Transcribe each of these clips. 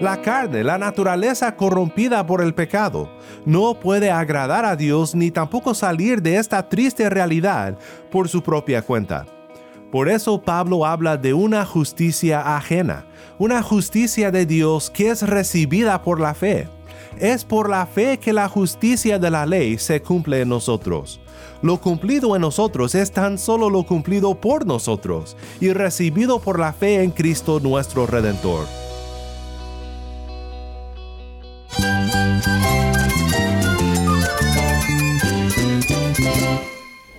La carne, la naturaleza corrompida por el pecado, no puede agradar a Dios ni tampoco salir de esta triste realidad por su propia cuenta. Por eso Pablo habla de una justicia ajena, una justicia de Dios que es recibida por la fe. Es por la fe que la justicia de la ley se cumple en nosotros. Lo cumplido en nosotros es tan solo lo cumplido por nosotros y recibido por la fe en Cristo nuestro Redentor.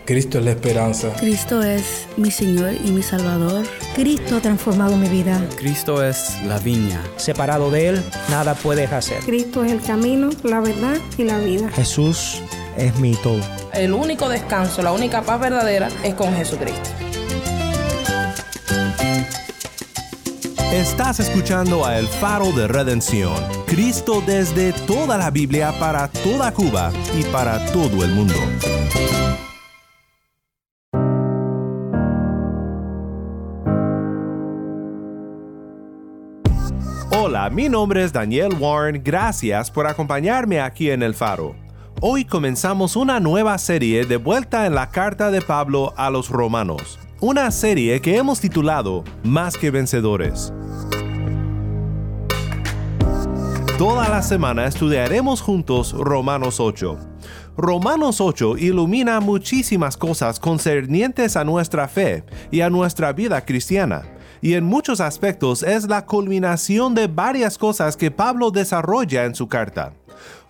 Cristo es la esperanza. Cristo es mi Señor y mi Salvador. Cristo ha transformado mi vida. Cristo es la viña. Separado de Él, nada puedes hacer. Cristo es el camino, la verdad y la vida. Jesús es mi todo. El único descanso, la única paz verdadera es con Jesucristo. Estás escuchando a El Faro de Redención, Cristo desde toda la Biblia para toda Cuba y para todo el mundo. Hola, mi nombre es Daniel Warren, gracias por acompañarme aquí en El Faro. Hoy comenzamos una nueva serie de vuelta en la carta de Pablo a los romanos, una serie que hemos titulado Más que Vencedores. Toda la semana estudiaremos juntos Romanos 8. Romanos 8 ilumina muchísimas cosas concernientes a nuestra fe y a nuestra vida cristiana y en muchos aspectos es la culminación de varias cosas que Pablo desarrolla en su carta.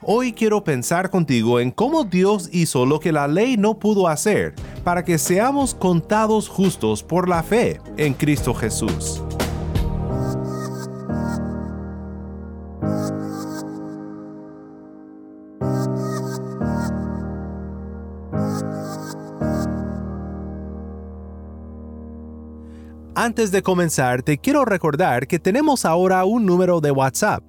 Hoy quiero pensar contigo en cómo Dios hizo lo que la ley no pudo hacer para que seamos contados justos por la fe en Cristo Jesús. Antes de comenzar, te quiero recordar que tenemos ahora un número de WhatsApp.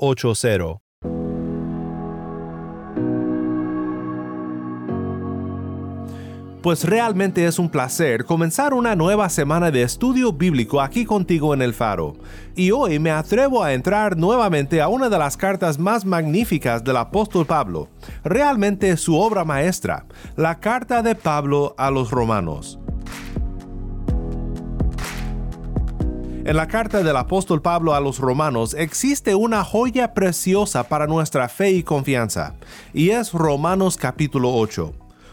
1-786-373-4880. Pues realmente es un placer comenzar una nueva semana de estudio bíblico aquí contigo en el Faro. Y hoy me atrevo a entrar nuevamente a una de las cartas más magníficas del apóstol Pablo, realmente su obra maestra, la carta de Pablo a los romanos. En la carta del apóstol Pablo a los romanos existe una joya preciosa para nuestra fe y confianza, y es Romanos capítulo 8.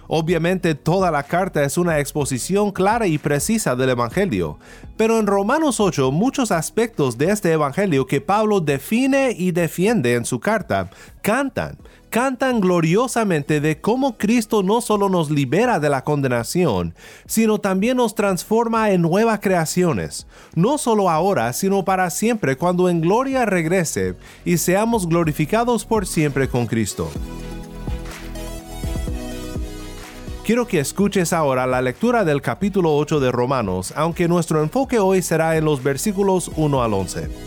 Obviamente toda la carta es una exposición clara y precisa del Evangelio, pero en Romanos 8 muchos aspectos de este Evangelio que Pablo define y defiende en su carta cantan, cantan gloriosamente de cómo Cristo no solo nos libera de la condenación, sino también nos transforma en nuevas creaciones, no solo ahora, sino para siempre cuando en gloria regrese y seamos glorificados por siempre con Cristo. Quiero que escuches ahora la lectura del capítulo 8 de Romanos, aunque nuestro enfoque hoy será en los versículos 1 al 11.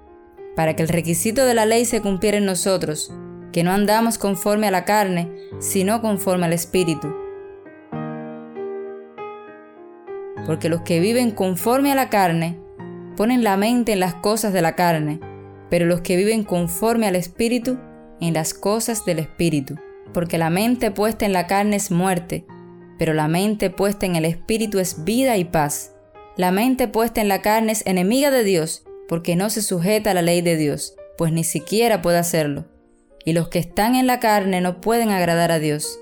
para que el requisito de la ley se cumpliera en nosotros, que no andamos conforme a la carne, sino conforme al Espíritu. Porque los que viven conforme a la carne ponen la mente en las cosas de la carne, pero los que viven conforme al Espíritu en las cosas del Espíritu. Porque la mente puesta en la carne es muerte, pero la mente puesta en el Espíritu es vida y paz. La mente puesta en la carne es enemiga de Dios, porque no se sujeta a la ley de Dios, pues ni siquiera puede hacerlo. Y los que están en la carne no pueden agradar a Dios.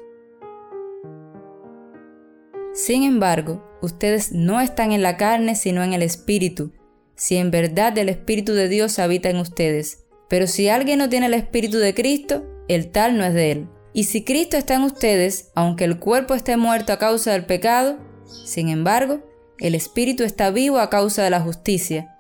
Sin embargo, ustedes no están en la carne sino en el Espíritu, si en verdad el Espíritu de Dios habita en ustedes. Pero si alguien no tiene el Espíritu de Cristo, el tal no es de él. Y si Cristo está en ustedes, aunque el cuerpo esté muerto a causa del pecado, sin embargo, el Espíritu está vivo a causa de la justicia.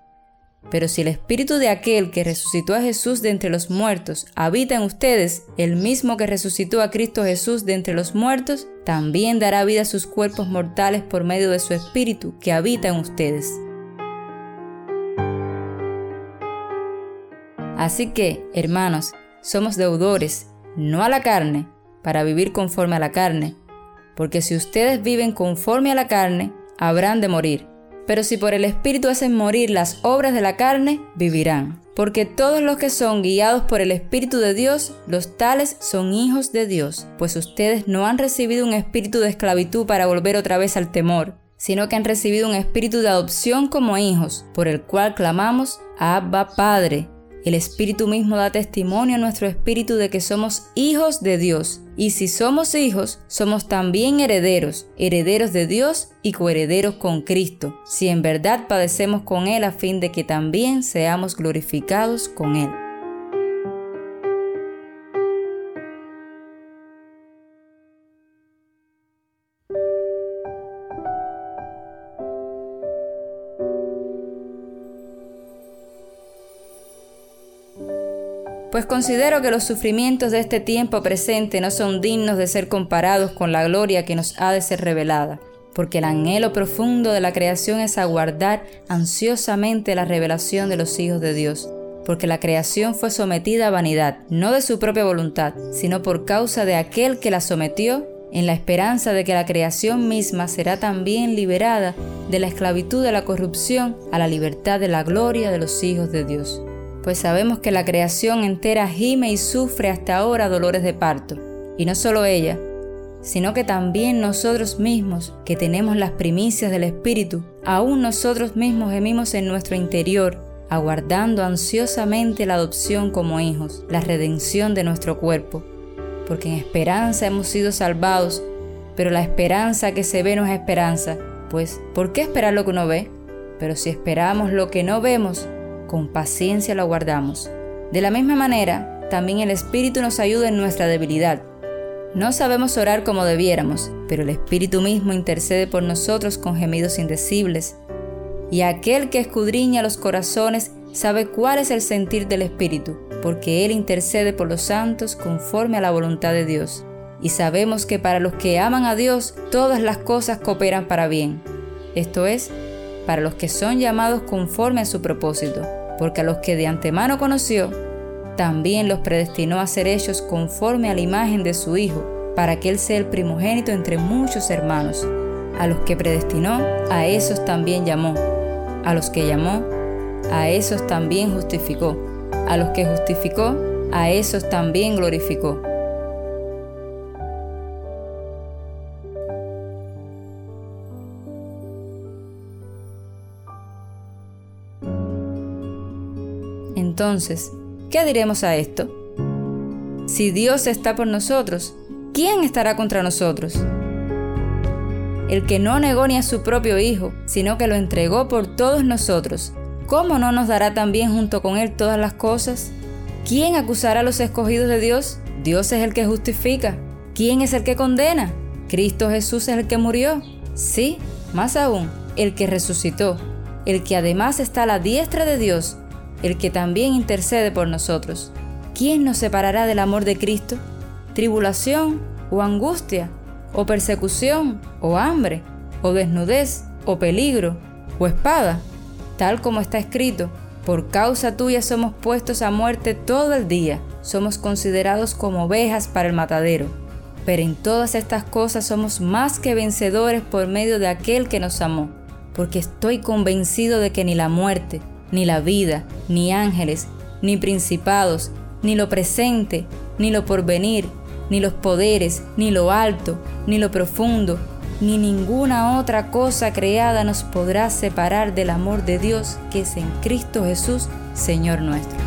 Pero si el Espíritu de aquel que resucitó a Jesús de entre los muertos habita en ustedes, el mismo que resucitó a Cristo Jesús de entre los muertos, también dará vida a sus cuerpos mortales por medio de su Espíritu que habita en ustedes. Así que, hermanos, somos deudores, no a la carne, para vivir conforme a la carne, porque si ustedes viven conforme a la carne, habrán de morir. Pero si por el Espíritu hacen morir las obras de la carne, vivirán. Porque todos los que son guiados por el Espíritu de Dios, los tales son hijos de Dios, pues ustedes no han recibido un espíritu de esclavitud para volver otra vez al temor, sino que han recibido un espíritu de adopción como hijos, por el cual clamamos, Abba Padre. El Espíritu mismo da testimonio a nuestro espíritu de que somos hijos de Dios. Y si somos hijos, somos también herederos, herederos de Dios y coherederos con Cristo, si en verdad padecemos con Él a fin de que también seamos glorificados con Él. Pues considero que los sufrimientos de este tiempo presente no son dignos de ser comparados con la gloria que nos ha de ser revelada, porque el anhelo profundo de la creación es aguardar ansiosamente la revelación de los hijos de Dios, porque la creación fue sometida a vanidad, no de su propia voluntad, sino por causa de aquel que la sometió, en la esperanza de que la creación misma será también liberada de la esclavitud de la corrupción a la libertad de la gloria de los hijos de Dios pues sabemos que la creación entera gime y sufre hasta ahora dolores de parto. Y no solo ella, sino que también nosotros mismos, que tenemos las primicias del Espíritu, aún nosotros mismos gemimos en nuestro interior, aguardando ansiosamente la adopción como hijos, la redención de nuestro cuerpo. Porque en esperanza hemos sido salvados, pero la esperanza que se ve no es esperanza, pues ¿por qué esperar lo que uno ve? Pero si esperamos lo que no vemos, con paciencia lo guardamos. De la misma manera, también el Espíritu nos ayuda en nuestra debilidad. No sabemos orar como debiéramos, pero el Espíritu mismo intercede por nosotros con gemidos indecibles. Y aquel que escudriña los corazones sabe cuál es el sentir del Espíritu, porque Él intercede por los santos conforme a la voluntad de Dios. Y sabemos que para los que aman a Dios, todas las cosas cooperan para bien. Esto es, para los que son llamados conforme a su propósito porque a los que de antemano conoció, también los predestinó a ser hechos conforme a la imagen de su Hijo, para que Él sea el primogénito entre muchos hermanos. A los que predestinó, a esos también llamó. A los que llamó, a esos también justificó. A los que justificó, a esos también glorificó. Entonces, ¿qué diremos a esto? Si Dios está por nosotros, ¿quién estará contra nosotros? El que no negó ni a su propio Hijo, sino que lo entregó por todos nosotros, ¿cómo no nos dará también junto con Él todas las cosas? ¿Quién acusará a los escogidos de Dios? Dios es el que justifica. ¿Quién es el que condena? Cristo Jesús es el que murió. Sí, más aún, el que resucitó, el que además está a la diestra de Dios el que también intercede por nosotros. ¿Quién nos separará del amor de Cristo? ¿Tribulación o angustia? ¿O persecución o hambre? ¿O desnudez o peligro? ¿O espada? Tal como está escrito, por causa tuya somos puestos a muerte todo el día, somos considerados como ovejas para el matadero. Pero en todas estas cosas somos más que vencedores por medio de aquel que nos amó, porque estoy convencido de que ni la muerte, ni la vida, ni ángeles, ni principados, ni lo presente, ni lo porvenir, ni los poderes, ni lo alto, ni lo profundo, ni ninguna otra cosa creada nos podrá separar del amor de Dios que es en Cristo Jesús, Señor nuestro.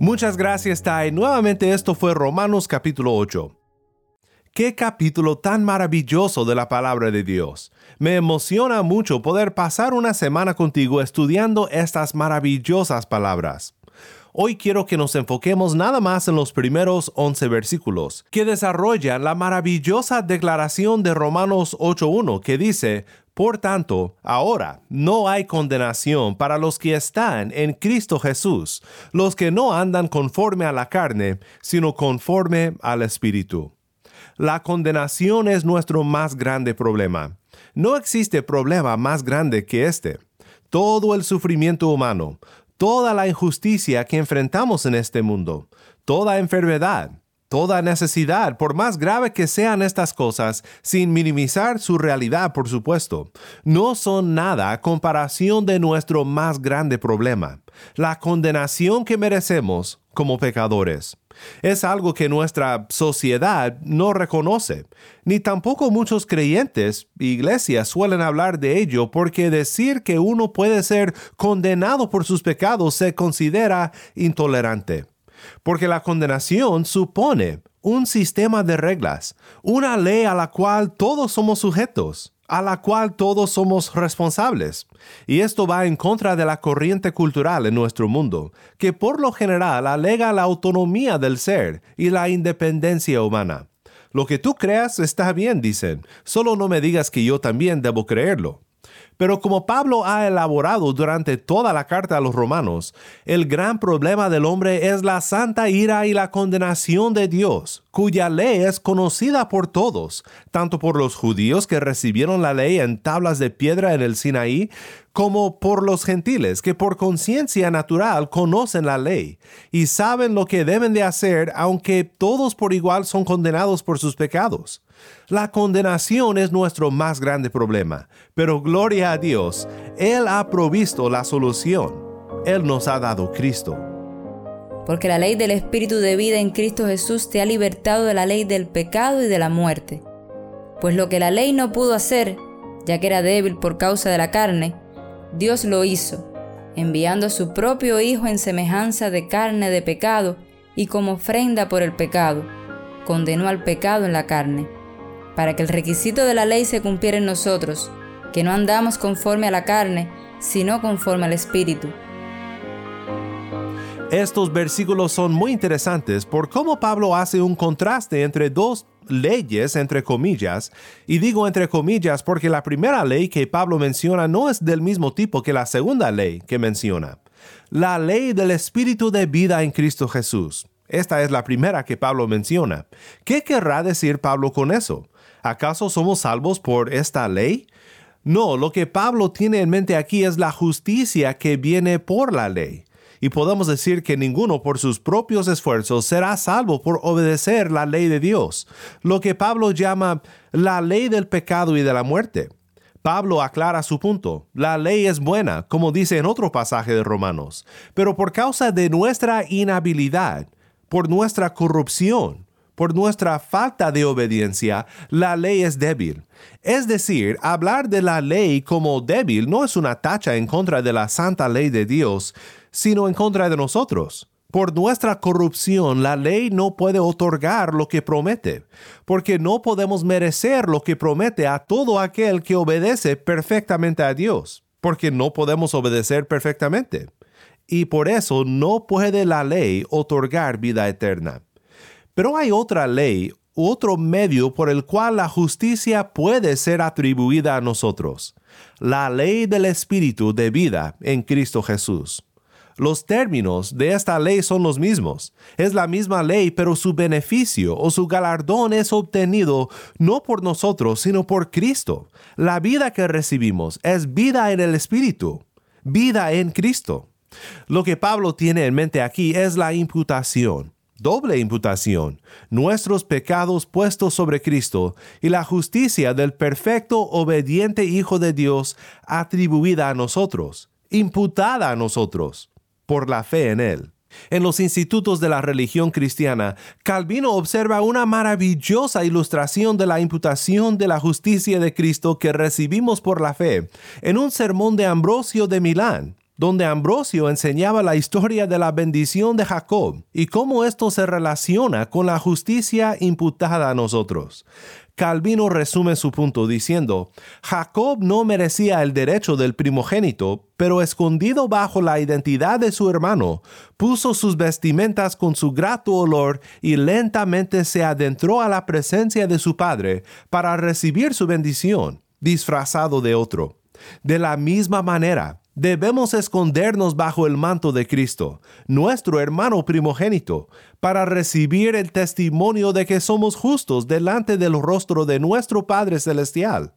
Muchas gracias, Tai. Nuevamente esto fue Romanos capítulo 8. Qué capítulo tan maravilloso de la palabra de Dios. Me emociona mucho poder pasar una semana contigo estudiando estas maravillosas palabras. Hoy quiero que nos enfoquemos nada más en los primeros 11 versículos, que desarrollan la maravillosa declaración de Romanos 8.1 que dice, Por tanto, ahora no hay condenación para los que están en Cristo Jesús, los que no andan conforme a la carne, sino conforme al Espíritu. La condenación es nuestro más grande problema. No existe problema más grande que este. Todo el sufrimiento humano, toda la injusticia que enfrentamos en este mundo, toda enfermedad, toda necesidad, por más grave que sean estas cosas, sin minimizar su realidad, por supuesto, no son nada a comparación de nuestro más grande problema, la condenación que merecemos como pecadores. Es algo que nuestra sociedad no reconoce, ni tampoco muchos creyentes, iglesias suelen hablar de ello porque decir que uno puede ser condenado por sus pecados se considera intolerante. Porque la condenación supone un sistema de reglas, una ley a la cual todos somos sujetos a la cual todos somos responsables. Y esto va en contra de la corriente cultural en nuestro mundo, que por lo general alega la autonomía del ser y la independencia humana. Lo que tú creas está bien, dicen, solo no me digas que yo también debo creerlo. Pero como Pablo ha elaborado durante toda la carta a los romanos, el gran problema del hombre es la santa ira y la condenación de Dios, cuya ley es conocida por todos, tanto por los judíos que recibieron la ley en tablas de piedra en el Sinaí, como por los gentiles que por conciencia natural conocen la ley y saben lo que deben de hacer aunque todos por igual son condenados por sus pecados. La condenación es nuestro más grande problema, pero gloria a Dios, Él ha provisto la solución. Él nos ha dado Cristo. Porque la ley del Espíritu de vida en Cristo Jesús te ha libertado de la ley del pecado y de la muerte. Pues lo que la ley no pudo hacer, ya que era débil por causa de la carne, Dios lo hizo, enviando a su propio Hijo en semejanza de carne de pecado y como ofrenda por el pecado, condenó al pecado en la carne para que el requisito de la ley se cumpliera en nosotros, que no andamos conforme a la carne, sino conforme al Espíritu. Estos versículos son muy interesantes por cómo Pablo hace un contraste entre dos leyes, entre comillas, y digo entre comillas porque la primera ley que Pablo menciona no es del mismo tipo que la segunda ley que menciona. La ley del Espíritu de vida en Cristo Jesús. Esta es la primera que Pablo menciona. ¿Qué querrá decir Pablo con eso? ¿Acaso somos salvos por esta ley? No, lo que Pablo tiene en mente aquí es la justicia que viene por la ley. Y podemos decir que ninguno por sus propios esfuerzos será salvo por obedecer la ley de Dios, lo que Pablo llama la ley del pecado y de la muerte. Pablo aclara su punto. La ley es buena, como dice en otro pasaje de Romanos, pero por causa de nuestra inhabilidad, por nuestra corrupción, por nuestra falta de obediencia, la ley es débil. Es decir, hablar de la ley como débil no es una tacha en contra de la santa ley de Dios, sino en contra de nosotros. Por nuestra corrupción, la ley no puede otorgar lo que promete, porque no podemos merecer lo que promete a todo aquel que obedece perfectamente a Dios, porque no podemos obedecer perfectamente. Y por eso no puede la ley otorgar vida eterna. Pero hay otra ley, otro medio por el cual la justicia puede ser atribuida a nosotros, la ley del Espíritu de vida en Cristo Jesús. Los términos de esta ley son los mismos. Es la misma ley, pero su beneficio o su galardón es obtenido no por nosotros, sino por Cristo. La vida que recibimos es vida en el Espíritu, vida en Cristo. Lo que Pablo tiene en mente aquí es la imputación doble imputación, nuestros pecados puestos sobre Cristo y la justicia del perfecto obediente Hijo de Dios atribuida a nosotros, imputada a nosotros, por la fe en Él. En los institutos de la religión cristiana, Calvino observa una maravillosa ilustración de la imputación de la justicia de Cristo que recibimos por la fe en un sermón de Ambrosio de Milán, donde Ambrosio enseñaba la historia de la bendición de Jacob y cómo esto se relaciona con la justicia imputada a nosotros. Calvino resume su punto diciendo, Jacob no merecía el derecho del primogénito, pero escondido bajo la identidad de su hermano, puso sus vestimentas con su grato olor y lentamente se adentró a la presencia de su padre para recibir su bendición, disfrazado de otro. De la misma manera, debemos escondernos bajo el manto de Cristo, nuestro hermano primogénito, para recibir el testimonio de que somos justos delante del rostro de nuestro Padre Celestial.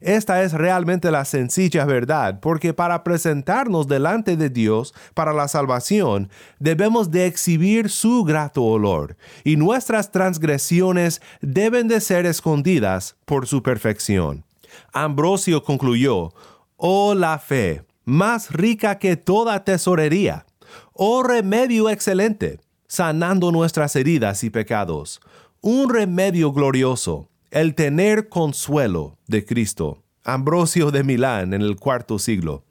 Esta es realmente la sencilla verdad, porque para presentarnos delante de Dios para la salvación, debemos de exhibir su grato olor, y nuestras transgresiones deben de ser escondidas por su perfección. Ambrosio concluyó, Oh la fe, más rica que toda tesorería, oh remedio excelente, sanando nuestras heridas y pecados, un remedio glorioso, el tener consuelo de Cristo. Ambrosio de Milán en el cuarto siglo.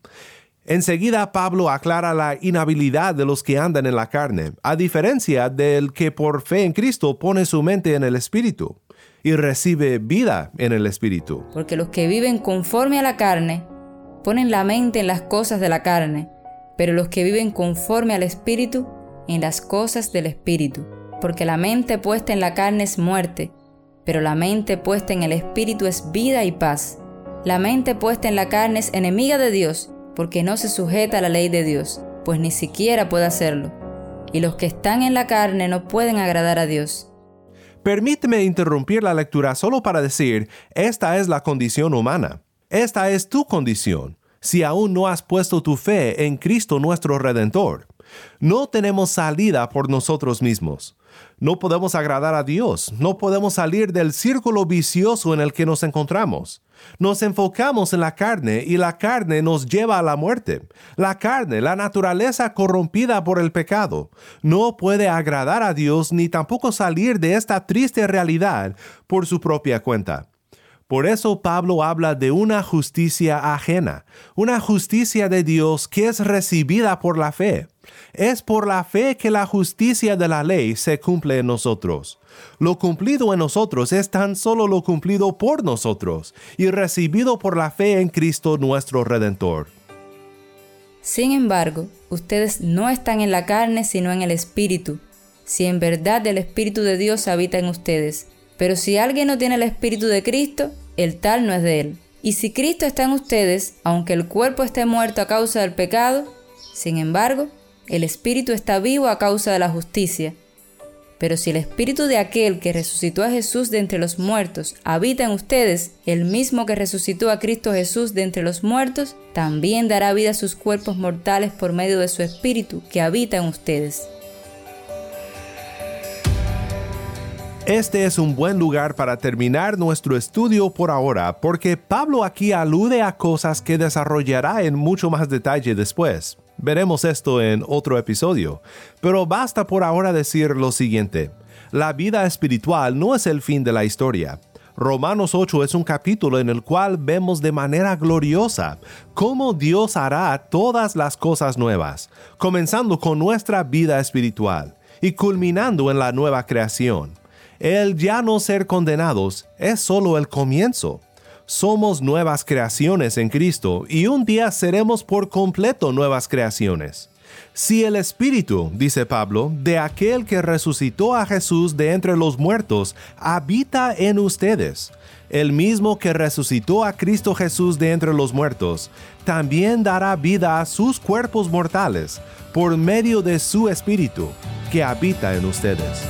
Enseguida Pablo aclara la inhabilidad de los que andan en la carne, a diferencia del que por fe en Cristo pone su mente en el Espíritu y recibe vida en el Espíritu. Porque los que viven conforme a la carne ponen la mente en las cosas de la carne, pero los que viven conforme al Espíritu, en las cosas del Espíritu. Porque la mente puesta en la carne es muerte, pero la mente puesta en el Espíritu es vida y paz. La mente puesta en la carne es enemiga de Dios, porque no se sujeta a la ley de Dios, pues ni siquiera puede hacerlo. Y los que están en la carne no pueden agradar a Dios. Permíteme interrumpir la lectura solo para decir, esta es la condición humana. Esta es tu condición, si aún no has puesto tu fe en Cristo nuestro Redentor. No tenemos salida por nosotros mismos. No podemos agradar a Dios, no podemos salir del círculo vicioso en el que nos encontramos. Nos enfocamos en la carne y la carne nos lleva a la muerte. La carne, la naturaleza corrompida por el pecado, no puede agradar a Dios ni tampoco salir de esta triste realidad por su propia cuenta. Por eso Pablo habla de una justicia ajena, una justicia de Dios que es recibida por la fe. Es por la fe que la justicia de la ley se cumple en nosotros. Lo cumplido en nosotros es tan solo lo cumplido por nosotros y recibido por la fe en Cristo nuestro Redentor. Sin embargo, ustedes no están en la carne sino en el Espíritu, si en verdad el Espíritu de Dios habita en ustedes. Pero si alguien no tiene el Espíritu de Cristo, el tal no es de él. Y si Cristo está en ustedes, aunque el cuerpo esté muerto a causa del pecado, sin embargo, el Espíritu está vivo a causa de la justicia. Pero si el Espíritu de aquel que resucitó a Jesús de entre los muertos habita en ustedes, el mismo que resucitó a Cristo Jesús de entre los muertos, también dará vida a sus cuerpos mortales por medio de su Espíritu que habita en ustedes. Este es un buen lugar para terminar nuestro estudio por ahora, porque Pablo aquí alude a cosas que desarrollará en mucho más detalle después. Veremos esto en otro episodio, pero basta por ahora decir lo siguiente. La vida espiritual no es el fin de la historia. Romanos 8 es un capítulo en el cual vemos de manera gloriosa cómo Dios hará todas las cosas nuevas, comenzando con nuestra vida espiritual y culminando en la nueva creación el ya no ser condenados es solo el comienzo. Somos nuevas creaciones en Cristo y un día seremos por completo nuevas creaciones. Si el Espíritu, dice Pablo, de aquel que resucitó a Jesús de entre los muertos, habita en ustedes, el mismo que resucitó a Cristo Jesús de entre los muertos, también dará vida a sus cuerpos mortales por medio de su Espíritu que habita en ustedes.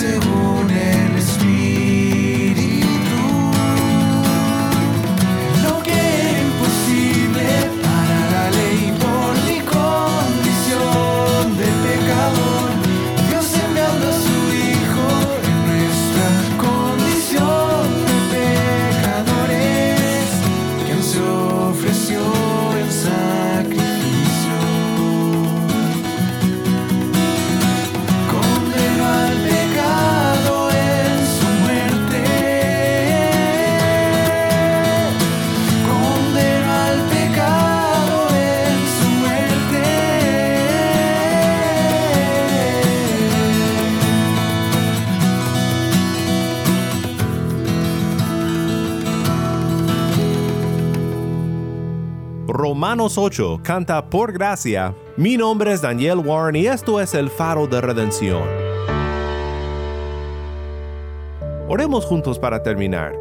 Sino Romanos 8 canta por gracia. Mi nombre es Daniel Warren y esto es el faro de redención. Oremos juntos para terminar.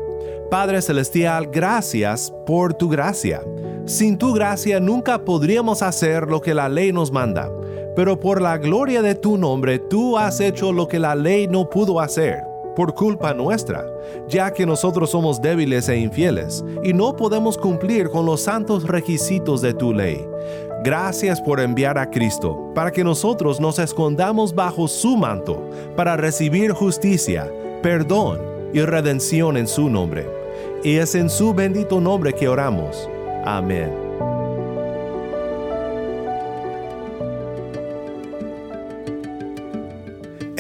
Padre Celestial, gracias por tu gracia. Sin tu gracia nunca podríamos hacer lo que la ley nos manda, pero por la gloria de tu nombre tú has hecho lo que la ley no pudo hacer, por culpa nuestra, ya que nosotros somos débiles e infieles y no podemos cumplir con los santos requisitos de tu ley. Gracias por enviar a Cristo, para que nosotros nos escondamos bajo su manto, para recibir justicia, perdón y redención en su nombre. Y es en su bendito nombre que oramos. Amén.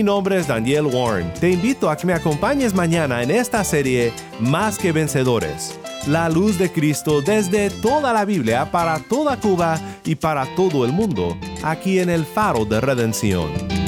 Mi nombre es Daniel Warren. Te invito a que me acompañes mañana en esta serie Más que Vencedores. La luz de Cristo desde toda la Biblia para toda Cuba y para todo el mundo, aquí en el Faro de Redención.